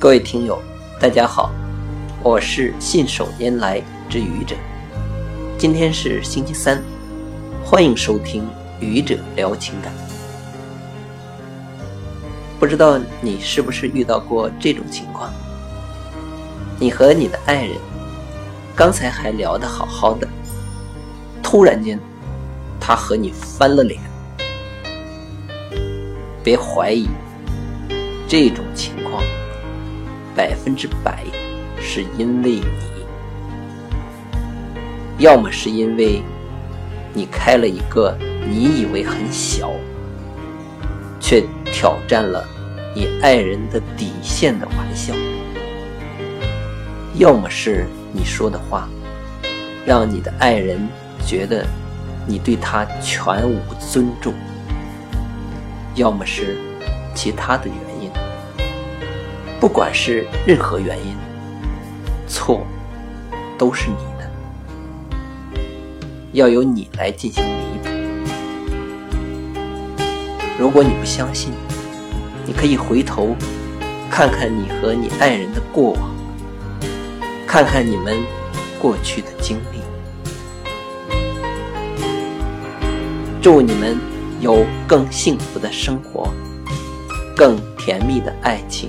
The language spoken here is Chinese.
各位听友，大家好，我是信手拈来之愚者。今天是星期三，欢迎收听愚者聊情感。不知道你是不是遇到过这种情况？你和你的爱人刚才还聊得好好的，突然间他和你翻了脸，别怀疑这种情况。百分之百是因为你，要么是因为你开了一个你以为很小，却挑战了你爱人的底线的玩笑，要么是你说的话让你的爱人觉得你对他全无尊重，要么是其他的原因。不管是任何原因，错都是你的，要由你来进行弥补。如果你不相信，你可以回头看看你和你爱人的过往，看看你们过去的经历。祝你们有更幸福的生活，更甜蜜的爱情。